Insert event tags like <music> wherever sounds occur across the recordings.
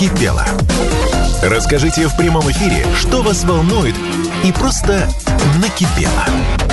накипело. Расскажите в прямом эфире, что вас волнует и просто накипело.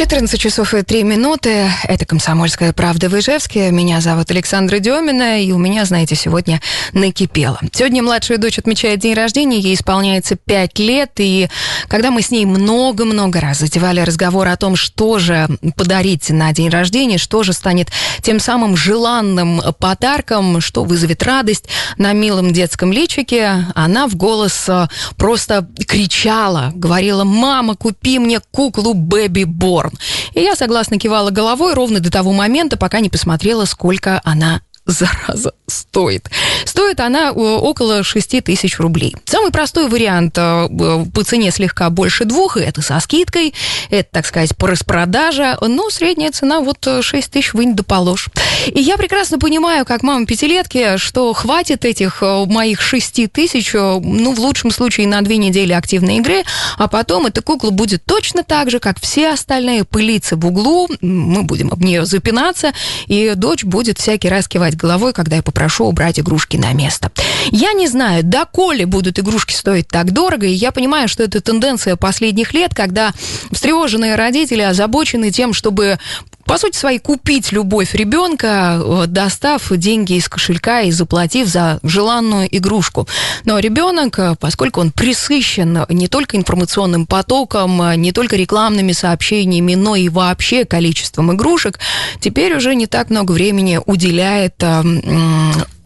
14 часов и 3 минуты. Это «Комсомольская правда» в Ижевске. Меня зовут Александра Демина, и у меня, знаете, сегодня накипело. Сегодня младшая дочь отмечает день рождения, ей исполняется 5 лет, и когда мы с ней много-много раз затевали разговор о том, что же подарить на день рождения, что же станет тем самым желанным подарком, что вызовет радость на милом детском личике, она в голос э, просто кричала, говорила, «Мама, купи мне куклу Бэби Борн». И я согласно кивала головой ровно до того момента, пока не посмотрела, сколько она зараза, стоит. Стоит она э, около 6 тысяч рублей. Самый простой вариант э, по цене слегка больше двух, и это со скидкой, это, так сказать, по распродаже, но средняя цена вот 6 э, тысяч вынь да положь. И я прекрасно понимаю, как мама пятилетки, что хватит этих моих 6 тысяч, ну, в лучшем случае, на две недели активной игры, а потом эта кукла будет точно так же, как все остальные, пылиться в углу, мы будем об нее запинаться, и дочь будет всякий раз кивать головой, когда я попрошу убрать игрушки на место. Я не знаю, доколе будут игрушки стоить так дорого, и я понимаю, что это тенденция последних лет, когда встревоженные родители озабочены тем, чтобы по сути своей, купить любовь ребенка, э, достав деньги из кошелька и заплатив за желанную игрушку. Но ребенок, э, поскольку он присыщен не только информационным потоком, э, не только рекламными сообщениями, но и вообще количеством игрушек, теперь уже не так много времени уделяет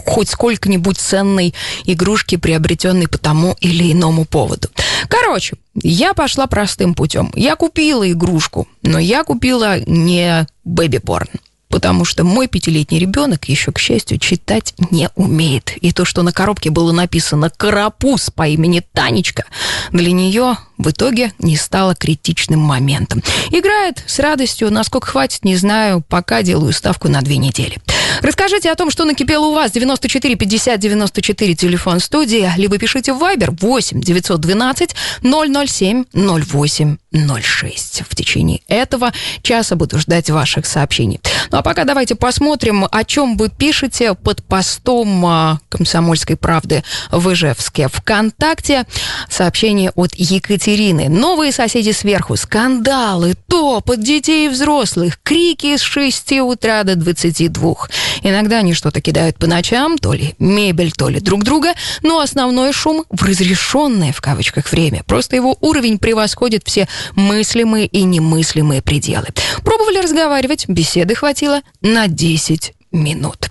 хоть сколько-нибудь ценной игрушки, приобретенной по тому или иному поводу. Короче, я пошла простым путем. Я купила игрушку, но я купила не бэби-порн потому что мой пятилетний ребенок еще, к счастью, читать не умеет. И то, что на коробке было написано «Карапуз» по имени Танечка, для нее в итоге не стало критичным моментом. Играет с радостью, насколько хватит, не знаю, пока делаю ставку на две недели. Расскажите о том, что накипело у вас. 94 50 94 телефон студии, либо пишите в Viber 8 912 007 08 06. В течение этого часа буду ждать ваших сообщений. Ну а пока давайте посмотрим, о чем вы пишете под постом а, «Комсомольской правды» в Ижевске ВКонтакте. Сообщение от Екатерины. Новые соседи сверху. Скандалы, топот детей и взрослых. Крики с 6 утра до 22. Иногда они что-то кидают по ночам, то ли мебель, то ли друг друга, но основной шум в разрешенное в кавычках время. Просто его уровень превосходит все мыслимые и немыслимые пределы. Пробовали разговаривать, беседы хватило на 10 минут.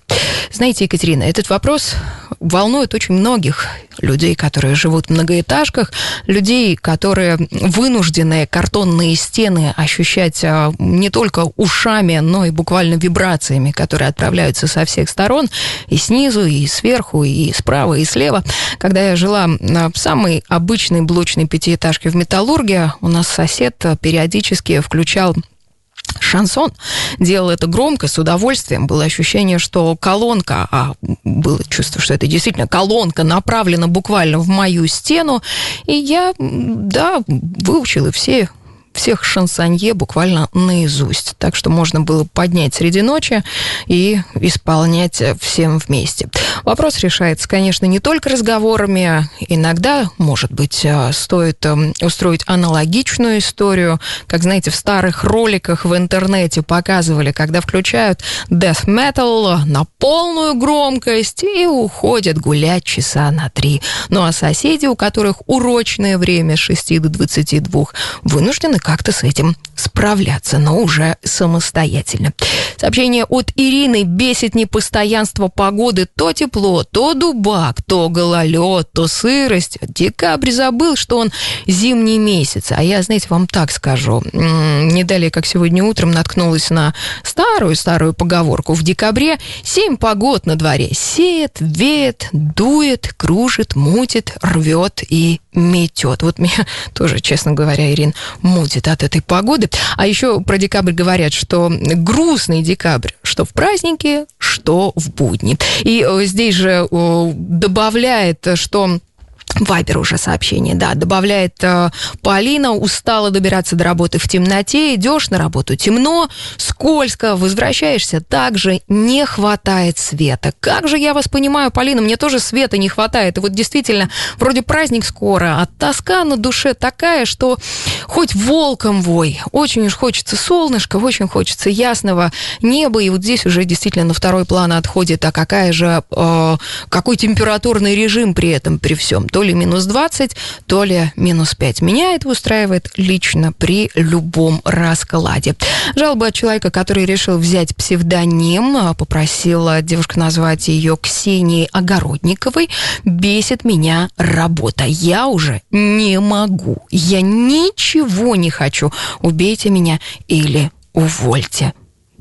Знаете, Екатерина, этот вопрос волнует очень многих людей, которые живут в многоэтажках, людей, которые вынуждены картонные стены ощущать а, не только ушами, но и буквально вибрациями, которые отправляются со всех сторон, и снизу, и сверху, и справа, и слева. Когда я жила в самой обычной блочной пятиэтажке в Металлурге, у нас сосед периодически включал шансон. Делал это громко, с удовольствием. Было ощущение, что колонка, а было чувство, что это действительно колонка, направлена буквально в мою стену. И я, да, выучила все всех шансонье буквально наизусть. Так что можно было поднять среди ночи и исполнять всем вместе. Вопрос решается, конечно, не только разговорами. Иногда, может быть, э, стоит эм, устроить аналогичную историю. Как, знаете, в старых роликах в интернете показывали, когда включают death metal на полную громкость и уходят гулять часа на три. Ну а соседи, у которых урочное время с 6 до 22, вынуждены как-то с этим справляться, но уже самостоятельно. Сообщение от Ирины бесит непостоянство погоды. То тепло, то дубак, то гололед, то сырость. Декабрь забыл, что он зимний месяц. А я, знаете, вам так скажу. Не далее, как сегодня утром, наткнулась на старую-старую поговорку. В декабре семь погод на дворе. Сеет, веет, дует, кружит, мутит, рвет и метет. Вот меня <laughs> тоже, честно говоря, Ирин, мутит от этой погоды. А еще про декабрь говорят, что грустный декабрь, что в празднике, что в будни. И э, здесь же добавляет, что Вайбер уже сообщение, да, добавляет э, Полина, устала добираться до работы в темноте, идешь на работу темно, скользко, возвращаешься, также не хватает света. Как же я вас понимаю, Полина, мне тоже света не хватает. И вот действительно, вроде праздник скоро, а тоска на душе такая, что хоть волком вой, очень уж хочется солнышка, очень хочется ясного неба, и вот здесь уже действительно на второй план отходит, а какая же, э, какой температурный режим при этом, при всем, то ли минус 20, то ли минус 5. Меня это устраивает лично при любом раскладе. Жалоба от человека, который решил взять псевдоним, а, попросила девушка назвать ее Ксенией Огородниковой, бесит меня работа. Я уже не могу. Я ничего не хочу. Убейте меня или увольте.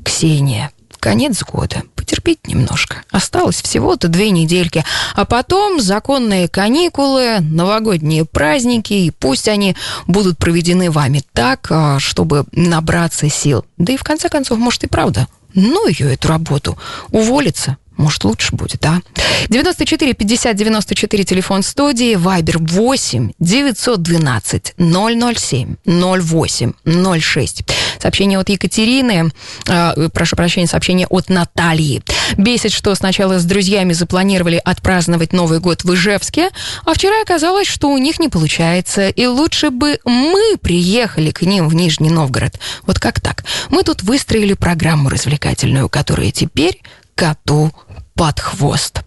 Ксения, конец года. Потерпеть немножко. Осталось всего-то две недельки. А потом законные каникулы, новогодние праздники, и пусть они будут проведены вами так, а, чтобы набраться сил. Да и в конце концов, может и правда, ну ее эту работу, уволиться может, лучше будет, а? 94 50 94, телефон студии, Вайбер 8 912 007 08 06. Сообщение от Екатерины, э, прошу прощения, сообщение от Натальи. Бесит, что сначала с друзьями запланировали отпраздновать Новый год в Ижевске, а вчера оказалось, что у них не получается, и лучше бы мы приехали к ним в Нижний Новгород. Вот как так? Мы тут выстроили программу развлекательную, которая теперь коту под хвост.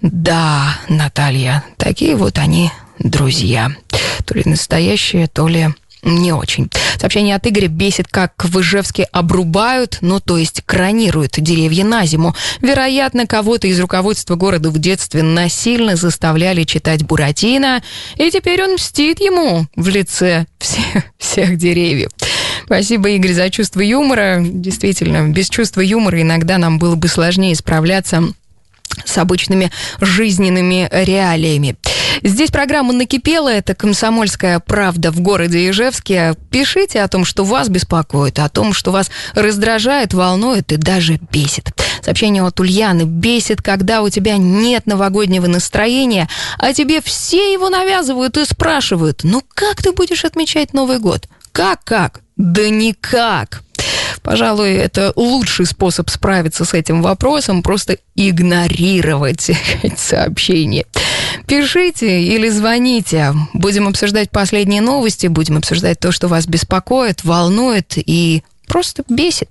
Да, Наталья, такие вот они друзья. То ли настоящие, то ли не очень. Сообщение от Игоря бесит, как в Ижевске обрубают, ну, то есть кранируют деревья на зиму. Вероятно, кого-то из руководства города в детстве насильно заставляли читать Буратино, и теперь он мстит ему в лице всех, всех деревьев. Спасибо, Игорь, за чувство юмора. Действительно, без чувства юмора иногда нам было бы сложнее справляться с обычными жизненными реалиями. Здесь программа «Накипела». Это «Комсомольская правда» в городе Ижевске. Пишите о том, что вас беспокоит, о том, что вас раздражает, волнует и даже бесит. Сообщение от Ульяны. Бесит, когда у тебя нет новогоднего настроения, а тебе все его навязывают и спрашивают, ну как ты будешь отмечать Новый год? Как-как? Да никак. Пожалуй, это лучший способ справиться с этим вопросом, просто игнорировать <laughs> сообщения. Пишите или звоните. Будем обсуждать последние новости, будем обсуждать то, что вас беспокоит, волнует и просто бесит.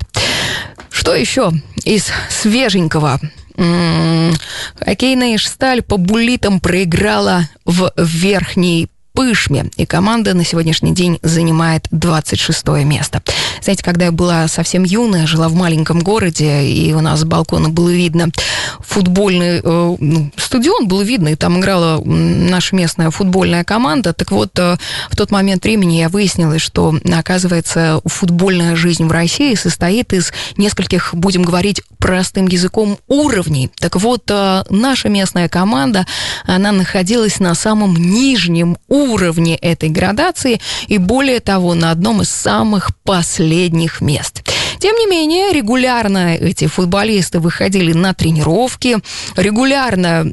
Что еще из свеженького? М-м-м, хоккейная Шталь по буллитам проиграла в верхней Пышме, и команда на сегодняшний день занимает 26 место. Знаете, когда я была совсем юная, жила в маленьком городе, и у нас с балкона было видно футбольный э, ну, стадион, было видно, и там играла наша местная футбольная команда. Так вот, э, в тот момент времени я выяснила, что, оказывается, футбольная жизнь в России состоит из нескольких, будем говорить простым языком, уровней. Так вот, э, наша местная команда, она находилась на самом нижнем уровне уровне этой градации и более того на одном из самых последних мест. Тем не менее, регулярно эти футболисты выходили на тренировки, регулярно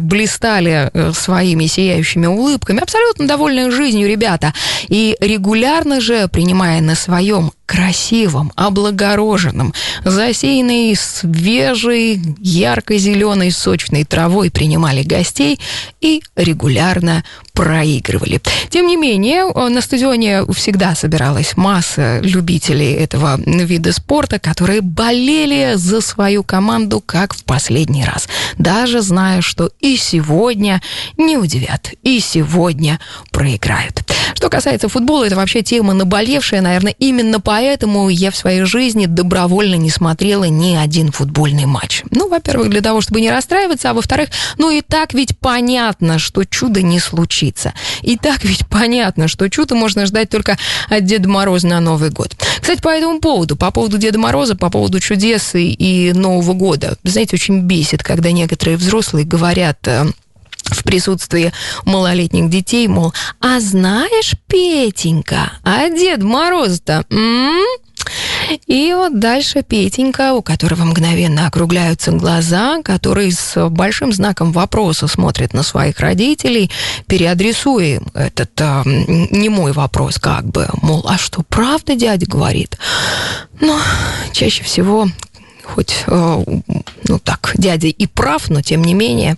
блистали э, своими сияющими улыбками, абсолютно довольны жизнью ребята, и регулярно же, принимая на своем красивом, облагороженном, засеянной свежей, ярко-зеленой, сочной травой принимали гостей и регулярно проигрывали. Тем не менее, на стадионе всегда собиралась масса любителей этого вида спорта, которые болели за свою команду как в последний раз, даже зная, что и сегодня не удивят, и сегодня проиграют. Что касается футбола, это вообще тема наболевшая, наверное, именно поэтому я в своей жизни добровольно не смотрела ни один футбольный матч. Ну, во-первых, для того, чтобы не расстраиваться, а во-вторых, ну и так ведь понятно, что чудо не случится. И так ведь понятно, что чудо можно ждать только от Деда Мороза на Новый год. Кстати, по этому поводу, по поводу Деда Мороза, по поводу чудес и, и Нового года, знаете, очень бесит, когда некоторые взрослые говорят э, в присутствии малолетних детей, мол, а знаешь, Петенька, а Дед Мороз-то, И вот дальше Петенька, у которого мгновенно округляются глаза, который с большим знаком вопроса смотрит на своих родителей, переадресуя этот э, не мой вопрос, как бы, мол, а что, правда дядя говорит? Но чаще всего хоть, э, ну так, дядя и прав, но тем не менее,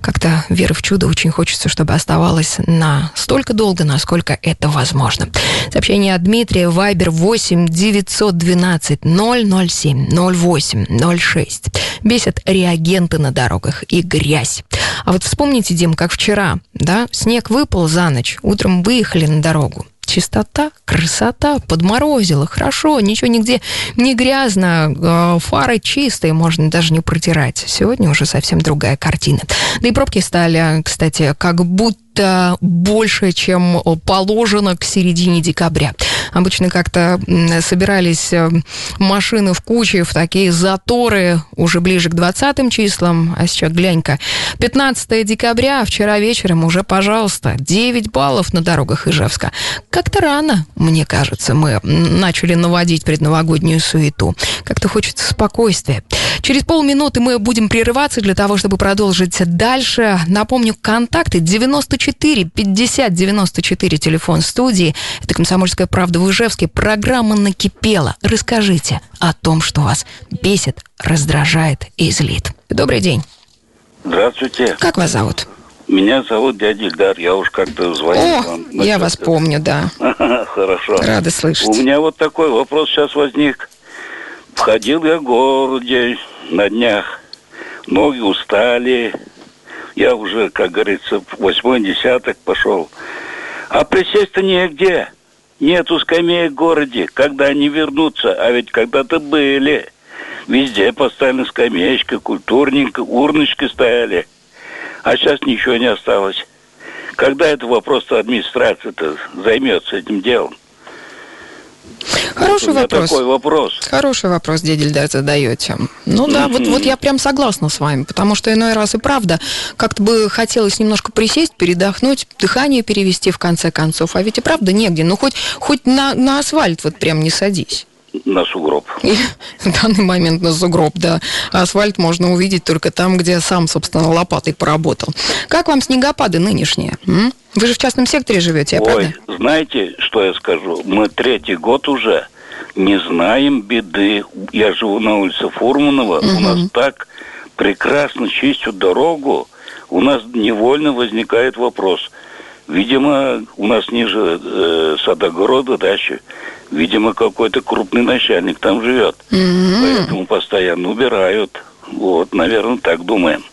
как-то веры в чудо очень хочется, чтобы оставалось на столько долго, насколько это возможно. Сообщение от Дмитрия, Вайбер 8 912 007 08 06. Бесят реагенты на дорогах и грязь. А вот вспомните, Дим, как вчера, да, снег выпал за ночь, утром выехали на дорогу чистота, красота, подморозило, хорошо, ничего нигде не грязно, э, фары чистые, можно даже не протирать. Сегодня уже совсем другая картина. Да и пробки стали, кстати, как будто больше, чем положено к середине декабря. Обычно как-то собирались э, машины в куче, в такие заторы уже ближе к 20 числам. А сейчас глянь-ка. 15 декабря, вчера вечером уже, пожалуйста, 9 баллов на дорогах Ижевска. Как-то рано, мне кажется, мы начали наводить предновогоднюю суету. Как-то хочется спокойствия. Через полминуты мы будем прерываться для того, чтобы продолжить дальше. Напомню, контакты 94 50 94, телефон студии. Это «Комсомольская правда» в Ижевске. Программа накипела. Расскажите о том, что вас бесит, раздражает и злит. Добрый день. Здравствуйте. Как вас зовут? Меня зовут дядя Ильдар, я уж как-то звонил О, вам. я вас помню, да. <laughs> Хорошо. Рада слышать. У меня вот такой вопрос сейчас возник. Входил я в городе на днях, ноги устали, я уже, как говорится, восьмой десяток пошел. А присесть-то негде. Нету скамеек в городе. Когда они вернутся? А ведь когда-то были. Везде поставлены скамеечка, культурненько, урночки стояли. А сейчас ничего не осталось. Когда это вопрос администрация-то займется этим делом? Хороший вот вопрос. такой вопрос. Хороший вопрос, дядя Ильдар, задаете. Ну да, вот, вот я прям согласна с вами, потому что иной раз и правда как-то бы хотелось немножко присесть, передохнуть, дыхание перевести в конце концов, а ведь и правда негде. Ну хоть, хоть на, на асфальт вот прям не садись. На сугроб. И в данный момент на сугроб, да. Асфальт можно увидеть только там, где сам, собственно, лопатой поработал. Как вам снегопады нынешние? М? Вы же в частном секторе живете, я Ой, правда? знаете, что я скажу? Мы третий год уже не знаем беды. Я живу на улице Фурманова. У нас так прекрасно чистят дорогу. У нас невольно возникает вопрос. Видимо, у нас ниже э, садогорода дачи. Видимо, какой-то крупный начальник там живет. Поэтому постоянно убирают. Вот, наверное, так думаем.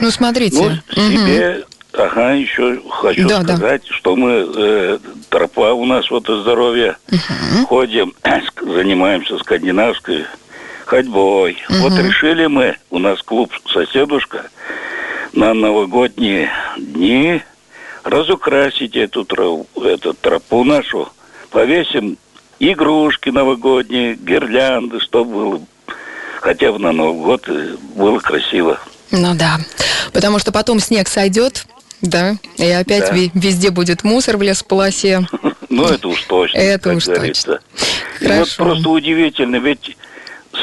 Ну, смотрите. Ну, Мгм. себе, ага, еще хочу Да, да. сказать, что мы, э, тропа у нас вот здоровья, ходим, <clears throat> ск- занимаемся скандинавской ходьбой. Вот решили мы, у нас клуб «Соседушка», на новогодние дни разукрасить эту, тро- эту тропу нашу, повесим игрушки новогодние, гирлянды, чтобы было хотя бы на Новый год э, было красиво. Ну да. Потому что потом снег сойдет, да, и опять Да. везде будет мусор в лесополосе. <laughs> Ну, это уж точно. Это уж говорится. Хорошо. вот просто удивительно, ведь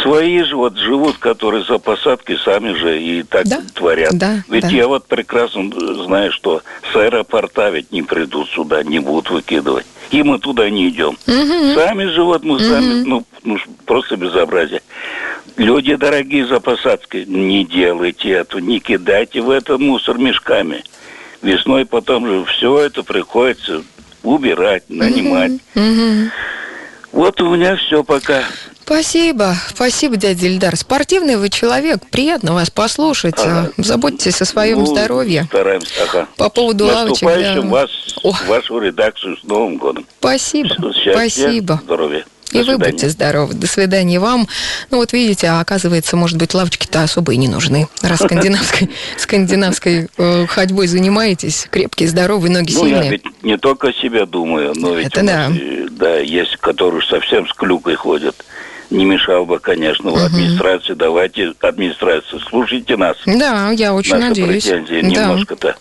свои же вот живут, которые за посадкой сами же и так Да, творят. да, ведь да. я вот прекрасно знаю, что с аэропорта ведь не придут сюда, не будут выкидывать. И мы туда не идем. Сами живут, мы сами, ну, ну, просто безобразие. Люди дорогие за посадкой, не делайте это, не кидайте в это мусор мешками. Весной потом же все это приходится убирать, нанимать. Вот у меня все пока. Спасибо, спасибо, дядя Ильдар. Спортивный вы человек, приятно вас послушать. Ага. Заботьтесь о своем Ну, здоровье. Стараемся, ага. По поводу лавочек, да. вас, О. вашу редакцию с Новым годом. Спасибо, Счастья, спасибо. здоровья. И До вы свидания. будьте здоровы. До свидания вам. Ну вот видите, а оказывается, может быть, лавочки-то особо и не нужны. Раз скандинавской, <laughs> скандинавской э, ходьбой занимаетесь, крепкие, здоровые, ноги Ну, я сильные. ведь не только о себе думаю, но ведь Это да. да, есть, которые совсем с клюкой ходят. Не мешал бы, конечно, в администрации. Давайте, администрация, слушайте нас. Да, я очень Наши надеюсь. претензии Да. немножко-то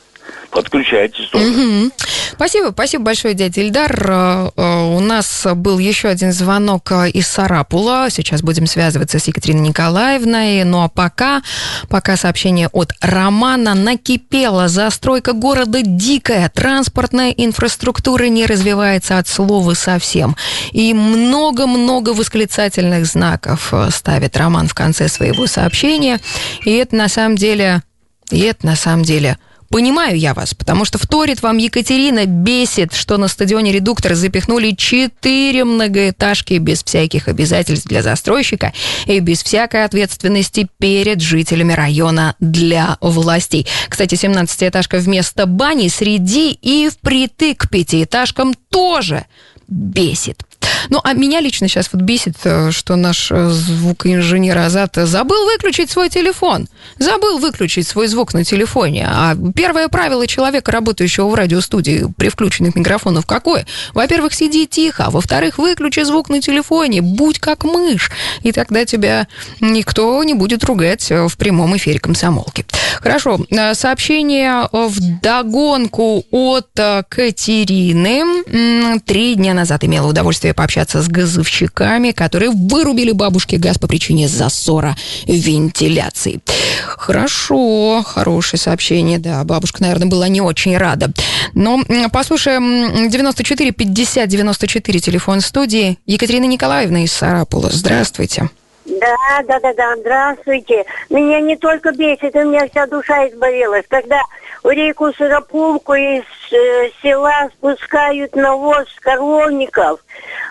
подключайтесь тоже. Угу. Спасибо, спасибо большое, дядя Ильдар. Э, э, у нас был еще один звонок э, из Сарапула. Сейчас будем связываться с Екатериной Николаевной. Ну а пока, пока сообщение от Романа накипело. Застройка города дикая. Транспортная инфраструктура не развивается от слова совсем. И много-много восклицательных знаков ставит Роман в конце своего сообщения. И это на самом деле... И это на самом деле Понимаю я вас, потому что вторит вам Екатерина, бесит, что на стадионе «Редуктор» запихнули четыре многоэтажки без всяких обязательств для застройщика и без всякой ответственности перед жителями района для властей. Кстати, 17-этажка вместо бани среди и впритык пятиэтажкам тоже бесит. Ну, а меня лично сейчас вот бесит, э, что наш э, звукоинженер Азат забыл выключить свой телефон. Забыл выключить свой звук на телефоне. А первое правило человека, работающего в радиостудии при включенных микрофонах, какое? Во-первых, сиди тихо, а во-вторых, выключи звук на телефоне, будь как мышь, и тогда тебя никто не будет ругать э, в прямом эфире комсомолки. Хорошо, сообщение в догонку от Катерины. Три дня назад имела удовольствие пообщаться пообщаться с газовщиками, которые вырубили бабушке газ по причине засора вентиляции. Хорошо, хорошее сообщение, да. Бабушка, наверное, была не очень рада. Но послушаем 94 50 94 телефон студии. Екатерина Николаевна из Сарапула. Здравствуйте. Да, да, да, да, здравствуйте. Меня не только бесит, у меня вся душа изболелась, когда реку Сыропулку из э, села спускают навоз с коровников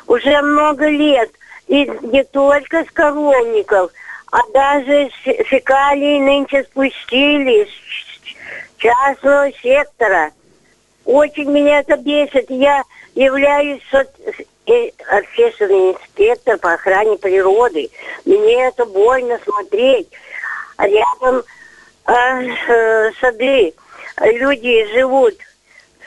уже много лет. И не только с коровников, а даже с фекалий нынче спустили с частного сектора. Очень меня это бесит. Я являюсь э, общественный инспектор по охране природы. Мне это больно смотреть. Рядом э, э, сады люди живут,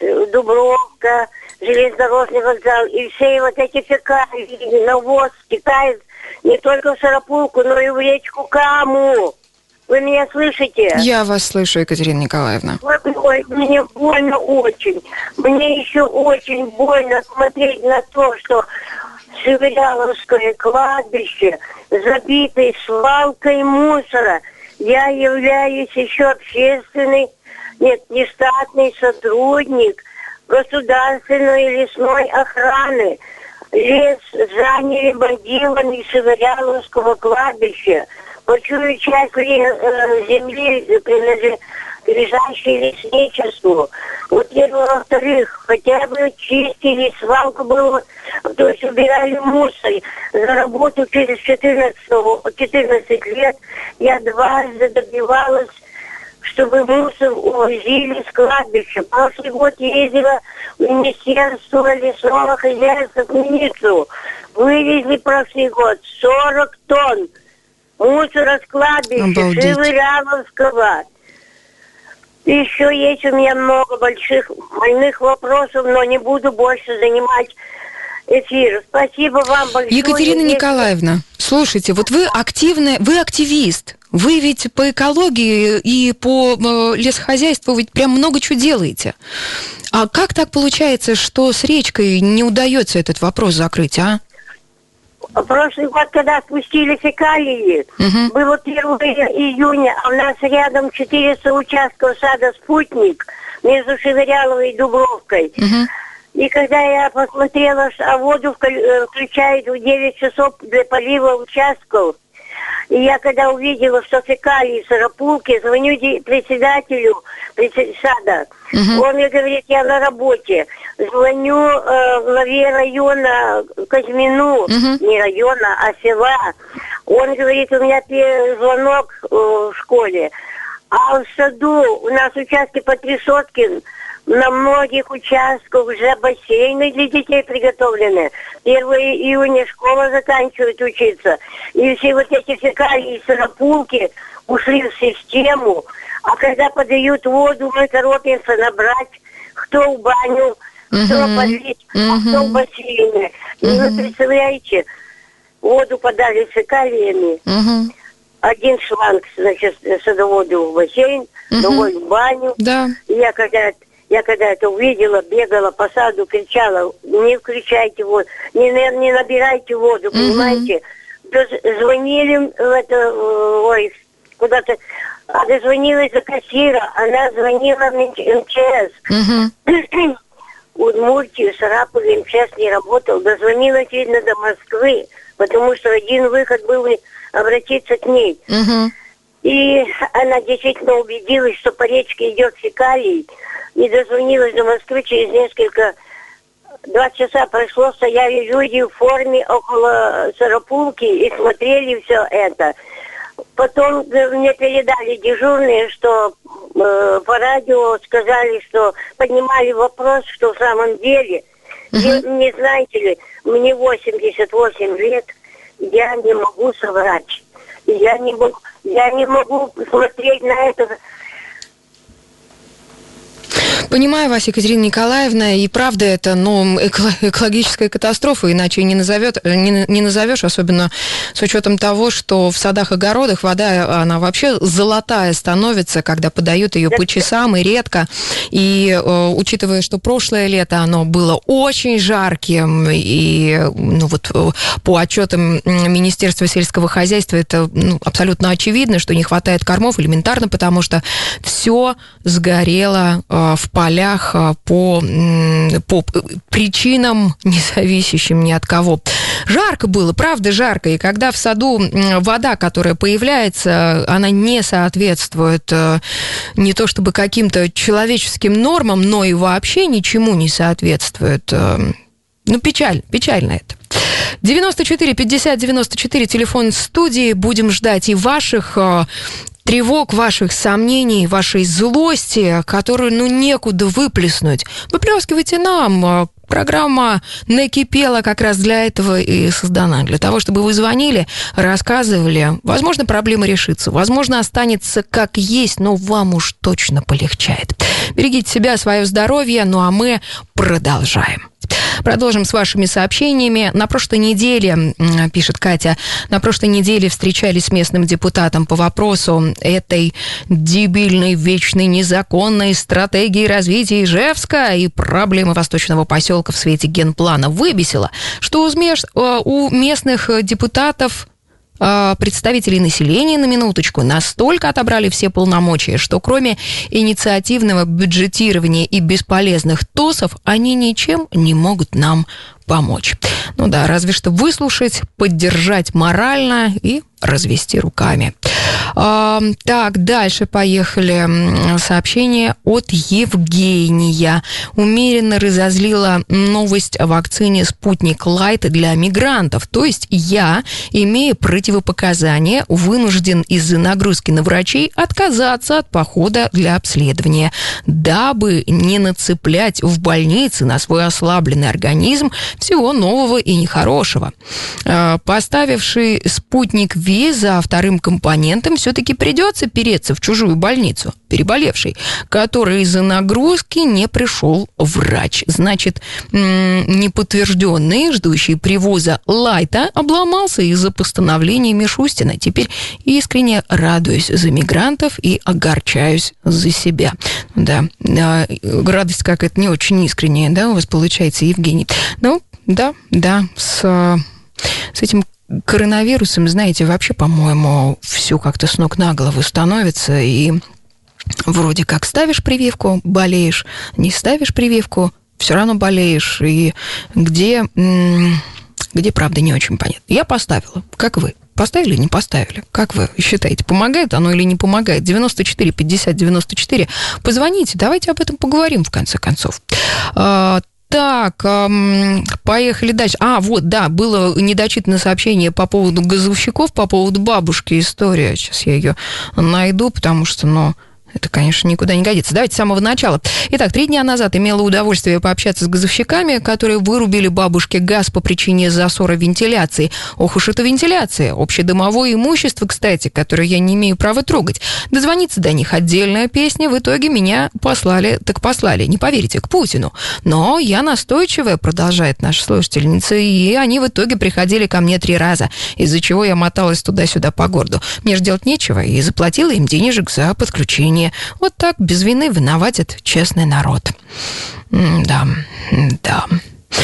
Дубровка, железнодорожный вокзал, и все вот эти фекалии, навоз стекает не только в Сарапулку, но и в речку Каму. Вы меня слышите? Я вас слышу, Екатерина Николаевна. Ой, мне больно очень. Мне еще очень больно смотреть на то, что Северяловское кладбище забито свалкой мусора. Я являюсь еще общественной нет, не штатный сотрудник государственной лесной охраны. Лес заняли могилами Северяловского кладбища. Большую часть э, земли принадлежащей лесничеству. Во-первых, во-вторых, хотя бы чистили, свалку было, то есть убирали мусор. За работу через 14, 14 лет я дважды добивалась чтобы мусор увозили с кладбища. Прошлый год ездила в Министерство лесного хозяйства в Ниццу. Вывезли прошлый год 40 тонн мусора с кладбища Шевыряловского. Еще есть у меня много больших больных вопросов, но не буду больше занимать эфир. Спасибо вам большое. Екатерина Николаевна, слушайте, вот вы активная, вы активист. Вы ведь по экологии и по э, лесохозяйству ведь прям много чего делаете. А как так получается, что с речкой не удается этот вопрос закрыть, а? Прошлый год, когда спустили фекалии, угу. было 1 июня, а у нас рядом 400 участков сада «Спутник» между Шеверяловой и Дубровкой. Угу. И когда я посмотрела, а воду э, включают в 9 часов для полива участков, и я когда увидела, что фекалии сыропулки, звоню председателю сада. Угу. Он мне говорит, я на работе. Звоню э, главе района Казьмину, угу. не района, а села. Он говорит, у меня звонок э, в школе. А в саду у нас участки по три сотки на многих участках уже бассейны для детей приготовлены. 1 июня школа заканчивает учиться. И все вот эти фекалии и сыропулки ушли в систему. А когда подают воду, мы торопимся набрать, кто в баню, кто uh-huh. полить, uh-huh. а кто в бассейны. Uh-huh. И вы представляете, воду подали фекалиями. Uh-huh. Один шланг, значит, садоводу в бассейн, uh-huh. другой в баню. Да. И я когда Я когда это увидела, бегала по саду, кричала, не включайте воду, не, не набирайте воду, mm-hmm. понимаете? Звонили в это, э, ой, куда-то, а дозвонилась за кассира, она звонила в МЧС. Mm-hmm. <clears throat> Удмуртию, Сарапове МЧС не работал. Дозвонилась, видно, до Москвы, потому что один выход был обратиться к ней. И она действительно убедилась, что по речке идет фекалий, и дозвонилась до Москвы через несколько... Два часа прошло, стояли люди в форме около Сарапулки и смотрели все это. Потом мне передали дежурные, что э, по радио сказали, что поднимали вопрос, что в самом деле, uh-huh. не, не знаете ли, мне 88 лет, я не могу соврать. Я не могу, я не могу смотреть на это Понимаю вас, Екатерина Николаевна, и правда это ну, экологическая катастрофа, иначе не, назовет, не, не назовешь, особенно с учетом того, что в садах-огородах вода, она вообще золотая становится, когда подают ее по часам и редко. И э, учитывая, что прошлое лето оно было очень жарким, и ну, вот, э, по отчетам Министерства сельского хозяйства это ну, абсолютно очевидно, что не хватает кормов элементарно, потому что все сгорело э, в полях а, по, по причинам, не зависящим ни от кого. Жарко было, правда жарко, и когда в саду вода, которая появляется, она не соответствует э, не то чтобы каким-то человеческим нормам, но и вообще ничему не соответствует. Э, ну, печаль, печально это. 94 50 94, телефон студии. Будем ждать и ваших э, тревог, ваших сомнений, вашей злости, которую, ну, некуда выплеснуть. Выплескивайте нам. Программа «Накипела» как раз для этого и создана. Для того, чтобы вы звонили, рассказывали. Возможно, проблема решится. Возможно, останется как есть, но вам уж точно полегчает. Берегите себя, свое здоровье. Ну, а мы продолжаем. Продолжим с вашими сообщениями. На прошлой неделе, пишет Катя, на прошлой неделе встречались с местным депутатом по вопросу этой дебильной, вечной, незаконной стратегии развития Ижевска и проблемы восточного поселка в свете генплана. Выбесило, что у местных депутатов а, представителей населения на минуточку настолько отобрали все полномочия, что кроме инициативного бюджетирования и бесполезных ТОСов, они ничем не могут нам помочь. Ну да, разве что выслушать, поддержать морально и развести руками. А, так, дальше поехали. Сообщение от Евгения. Умеренно разозлила новость о вакцине «Спутник Лайт» для мигрантов. То есть я, имея противопоказания, вынужден из-за нагрузки на врачей отказаться от похода для обследования, дабы не нацеплять в больнице на свой ослабленный организм всего нового и нехорошего. А, поставивший спутник ВИ за вторым компонентом все-таки придется переться в чужую больницу, переболевший, который из-за нагрузки не пришел врач. Значит, неподтвержденный, ждущий привоза Лайта, обломался из-за постановления Мишустина. Теперь искренне радуюсь за мигрантов и огорчаюсь за себя. Да, радость как это не очень искренняя, да, у вас получается, Евгений. Ну, да, да, с, с этим коронавирусом, знаете, вообще, по-моему, все как-то с ног на голову становится, и вроде как ставишь прививку, болеешь, не ставишь прививку, все равно болеешь, и где, где правда не очень понятно. Я поставила, как вы? Поставили, не поставили? Как вы считаете, помогает оно или не помогает? 94 50 94. Позвоните, давайте об этом поговорим в конце концов. Так, поехали дальше. А, вот, да, было недочитанное сообщение по поводу газовщиков, по поводу бабушки история. Сейчас я ее найду, потому что, ну, это, конечно, никуда не годится. Давайте с самого начала. Итак, три дня назад имела удовольствие пообщаться с газовщиками, которые вырубили бабушке газ по причине засора вентиляции. Ох уж это вентиляция. Общедомовое имущество, кстати, которое я не имею права трогать. Дозвониться до них отдельная песня. В итоге меня послали, так послали, не поверите, к Путину. Но я настойчивая, продолжает наша слушательница, и они в итоге приходили ко мне три раза, из-за чего я моталась туда-сюда по городу. Мне же делать нечего, и заплатила им денежек за подключение времени. Вот так без вины виноватит честный народ. Да, да.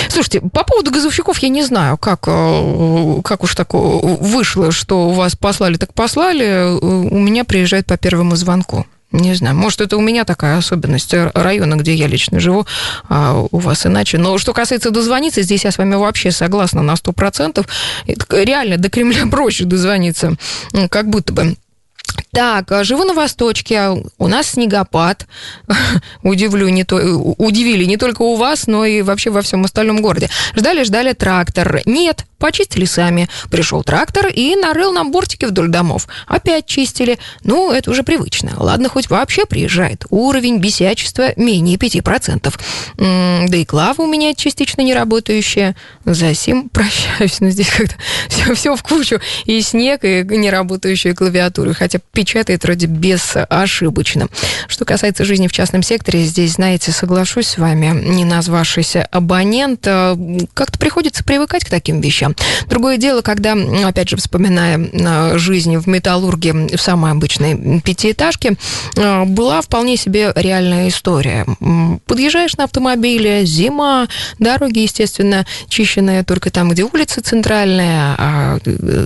Слушайте, по поводу газовщиков я не знаю, как, э, как уж так вышло, что у вас послали, так послали. У меня приезжает по первому звонку. Не знаю, может, это у меня такая особенность района, где я лично живу, а у вас иначе. Но что касается дозвониться, здесь я с вами вообще согласна на 100%. Реально до Кремля <laughs> проще дозвониться, как будто бы. Так, а живу на Восточке, у нас снегопад. <laughs> Удивлю, не то, удивили не только у вас, но и вообще во всем остальном городе. Ждали-ждали трактор. Нет, почистили сами. Пришел трактор и нарыл нам бортики вдоль домов. Опять чистили. Ну, это уже привычно. Ладно, хоть вообще приезжает. Уровень бесячества менее 5%. Да и клава у меня частично не работающая. За сим прощаюсь. Но здесь как-то <laughs> все, все в кучу. И снег, и неработающая клавиатура. Хотя печатает вроде безошибочно. Что касается жизни в частном секторе, здесь, знаете, соглашусь с вами, не назвавшийся абонент, э, как-то приходится привыкать к таким вещам. Другое дело, когда, опять же, вспоминая э, жизнь в металлурге в самой обычной пятиэтажке, э, была вполне себе реальная история. Подъезжаешь на автомобиле, зима, дороги, естественно, чищенные только там, где улица центральная, а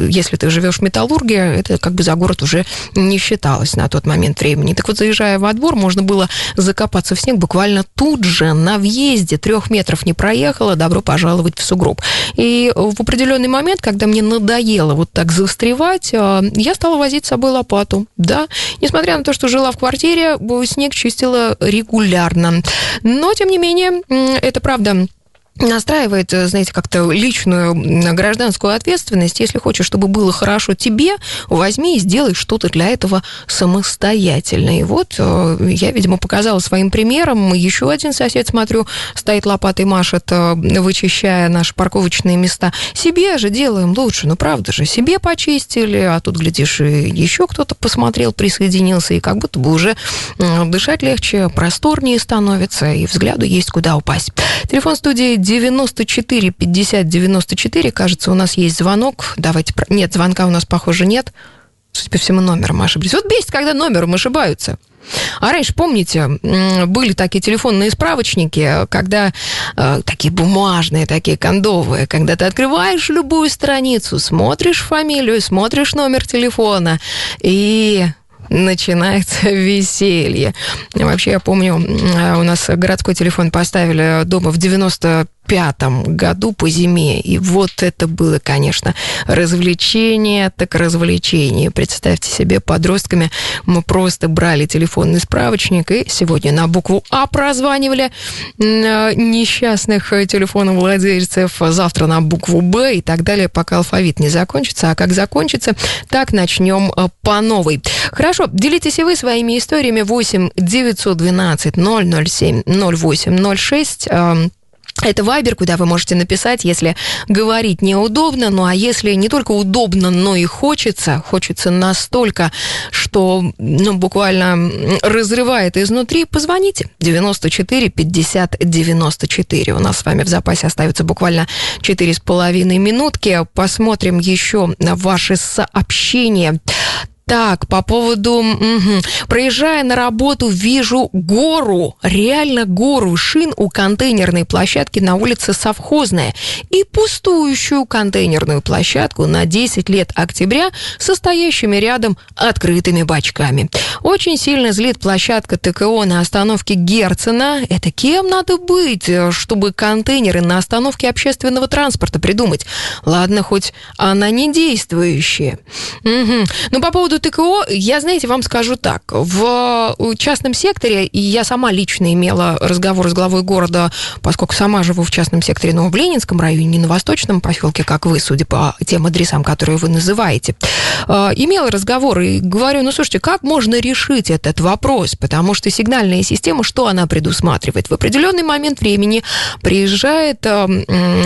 если ты живешь в металлурге, это как бы за город уже не считалось на тот момент времени. Так вот, заезжая во двор, можно было закопаться в снег буквально тут же, на въезде. Трех метров не проехала, добро пожаловать в сугроб. И в определенный момент, когда мне надоело вот так застревать, а, я стала возить с собой лопату. Да, несмотря на то, что жила в квартире, снег чистила регулярно. Но, тем не менее, это правда настраивает, э, знаете, как-то личную гражданскую ответственность. Если хочешь, чтобы было хорошо тебе, возьми и сделай что-то для этого самостоятельно. И вот э, я, видимо, показала своим примером. Еще один сосед, смотрю, стоит лопатой, машет, э, вычищая наши парковочные места. Себе же делаем лучше, ну правда же, себе почистили, а тут, глядишь, и еще кто-то посмотрел, присоединился, и как будто бы уже дышать легче, просторнее становится, и взгляду есть куда упасть. Телефон студии 94 50 94, кажется, у нас есть звонок. Давайте... Нет, звонка у нас, похоже, нет. Судя по всему, номером ошиблись. Вот бесит, когда номером ошибаются. А раньше, помните, были такие телефонные справочники, когда э, такие бумажные, такие кондовые, когда ты открываешь любую страницу, смотришь фамилию, смотришь номер телефона, и начинается <laughs> веселье. Вообще, я помню, у нас городской телефон поставили дома в 90 пятом году по зиме. И вот это было, конечно, развлечение, так развлечение. Представьте себе, подростками мы просто брали телефонный справочник и сегодня на букву А прозванивали несчастных телефонов владельцев, завтра на букву Б и так далее, пока алфавит не закончится. А как закончится, так начнем э, по новой. Хорошо, делитесь и вы своими историями 8 912 007 08 06 это Вайбер, куда вы можете написать, если говорить неудобно, ну а если не только удобно, но и хочется, хочется настолько, что ну, буквально разрывает изнутри, позвоните 94 50 94. У нас с вами в запасе остается буквально 4,5 минутки. Посмотрим еще ваши сообщения. Так, по поводу... Угу. Проезжая на работу, вижу гору, реально гору шин у контейнерной площадки на улице Совхозная и пустующую контейнерную площадку на 10 лет октября, состоящими рядом открытыми бачками. Очень сильно злит площадка ТКО на остановке Герцена. Это кем надо быть, чтобы контейнеры на остановке общественного транспорта придумать? Ладно, хоть она не действующая. Угу. Но по поводу ТКО, я, знаете, вам скажу так. В частном секторе, и я сама лично имела разговор с главой города, поскольку сама живу в частном секторе, но в Ленинском районе, не на Восточном поселке, как вы, судя по тем адресам, которые вы называете. А, имела разговор и говорю, ну, слушайте, как можно решить этот вопрос? Потому что сигнальная система, что она предусматривает? В определенный момент времени приезжает а,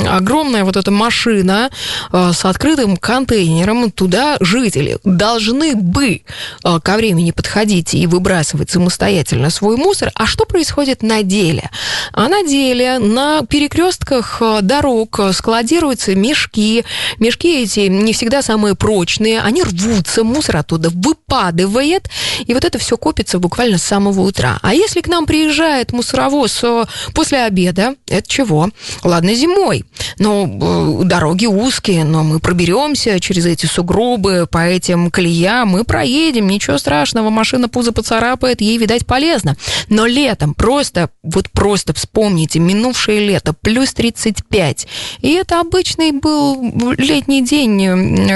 огромная вот эта машина с открытым контейнером, туда жители должны бы э, ко времени подходить и выбрасывать самостоятельно свой мусор. А что происходит на деле? А на деле на перекрестках э, дорог складируются мешки. Мешки эти не всегда самые прочные, они рвутся, мусор оттуда выпадывает, и вот это все копится буквально с самого утра. А если к нам приезжает мусоровоз э, после обеда, это чего? Ладно, зимой, но э, дороги узкие, но мы проберемся через эти сугробы, по этим колеям, мы проедем, ничего страшного, машина пузо поцарапает, ей, видать, полезно. Но летом просто, вот просто вспомните, минувшее лето, плюс 35, и это обычный был летний день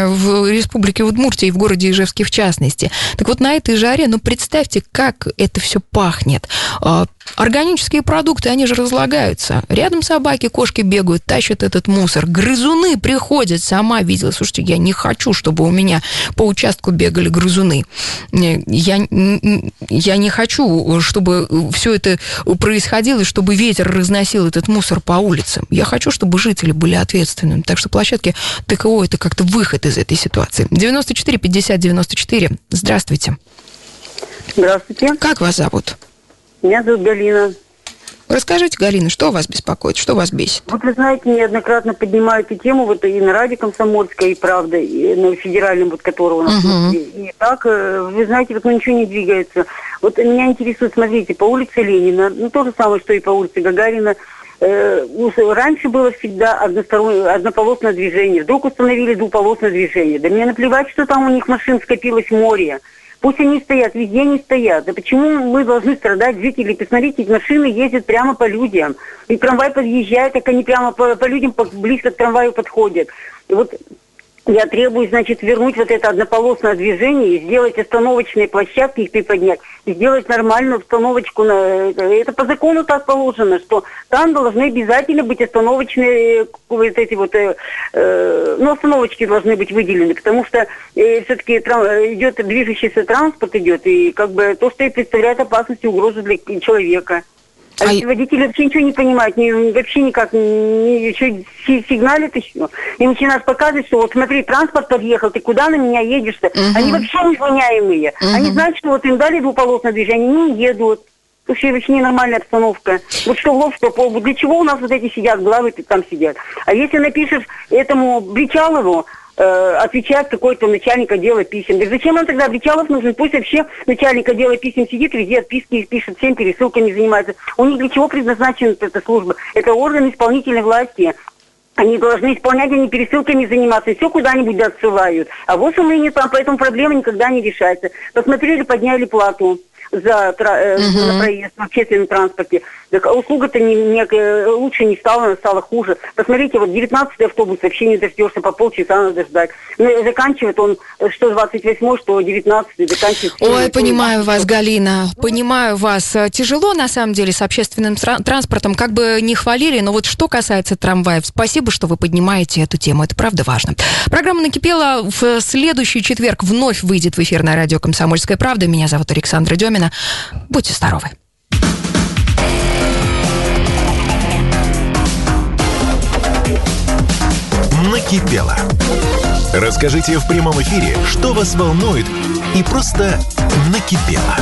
в Республике Удмуртия и в городе Ижевске в частности. Так вот, на этой жаре, ну, представьте, как это все пахнет. Органические продукты, они же разлагаются. Рядом собаки, кошки бегают, тащат этот мусор. Грызуны приходят, сама видела. Слушайте, я не хочу, чтобы у меня по участку бегали грызуны. Я, я не хочу, чтобы все это происходило, чтобы ветер разносил этот мусор по улицам. Я хочу, чтобы жители были ответственными. Так что площадки ТКО – это как-то выход из этой ситуации. 94 50 94. Здравствуйте. Здравствуйте. Как вас зовут? Меня зовут Галина. Расскажите, Галина, что вас беспокоит, что вас бесит? Вот вы знаете, неоднократно поднимаю эту тему вот и на радио «Комсомольская», и «Правда», и на федеральном, вот которого у нас uh-huh. И так, э, вы знаете, вот ну, ничего не двигается. Вот меня интересует, смотрите, по улице Ленина, ну то же самое, что и по улице Гагарина, э, раньше было всегда одностороннее, однополосное движение. Вдруг установили двуполосное движение. Да мне наплевать, что там у них машин скопилось море. Пусть они стоят, везде они стоят. Да почему мы должны страдать, жители? Посмотрите, машины ездят прямо по людям. И трамвай подъезжает, так они прямо по, по людям близко к трамваю подходят. И вот я требую, значит, вернуть вот это однополосное движение сделать остановочные площадки, их приподнять, сделать нормальную установочку. На... Это по закону так положено, что там должны обязательно быть остановочные, вот эти вот, э, э, ну, остановочки должны быть выделены, потому что э, все-таки тран... идет движущийся транспорт идет, и как бы то, что и представляет опасность и угрозу для человека. А, а водители вообще ничего не понимают, не, вообще никак, не, еще сигналят еще. И начинают показывать, что вот смотри, транспорт подъехал, ты куда на меня едешь-то? Угу. Они вообще невменяемые. Угу. Они знают, что вот им дали двуполосное движение, они не едут. Слушай, вообще ненормальная обстановка. Вот что в лоб, что по Для чего у нас вот эти сидят, главы там сидят? А если напишешь этому Бричалову, отвечает какой-то начальник отдела писем. Да зачем он тогда Бричалов нужен? Пусть вообще начальник отдела писем сидит, везде отписки пишет, всем пересылками занимается. У них для чего предназначена эта служба? Это орган исполнительной власти. Они должны исполнять, они пересылками заниматься, все куда-нибудь отсылают. А вот у меня там, поэтому проблема никогда не решается. Посмотрели, подняли плату за, э, угу. за проезд в общественном транспорте. Так а услуга-то не, не, э, лучше не стала, она стала хуже. Посмотрите, вот 19-й автобус вообще не дождешься, по полчаса надо ждать. Ну, заканчивает он, э, что 28-й, что 19-й, заканчивает. Ой, понимаю вас, Галина, понимаю вас. Тяжело, на самом деле, с общественным транспортом, как бы не хвалили, но вот что касается трамваев, спасибо, что вы поднимаете эту тему, это правда важно. Программа «Накипела» в следующий четверг вновь выйдет в эфир на радио «Комсомольская правда». Меня зовут Александра Демина. Будьте здоровы. Накипело. Расскажите в прямом эфире, что вас волнует и просто накипело.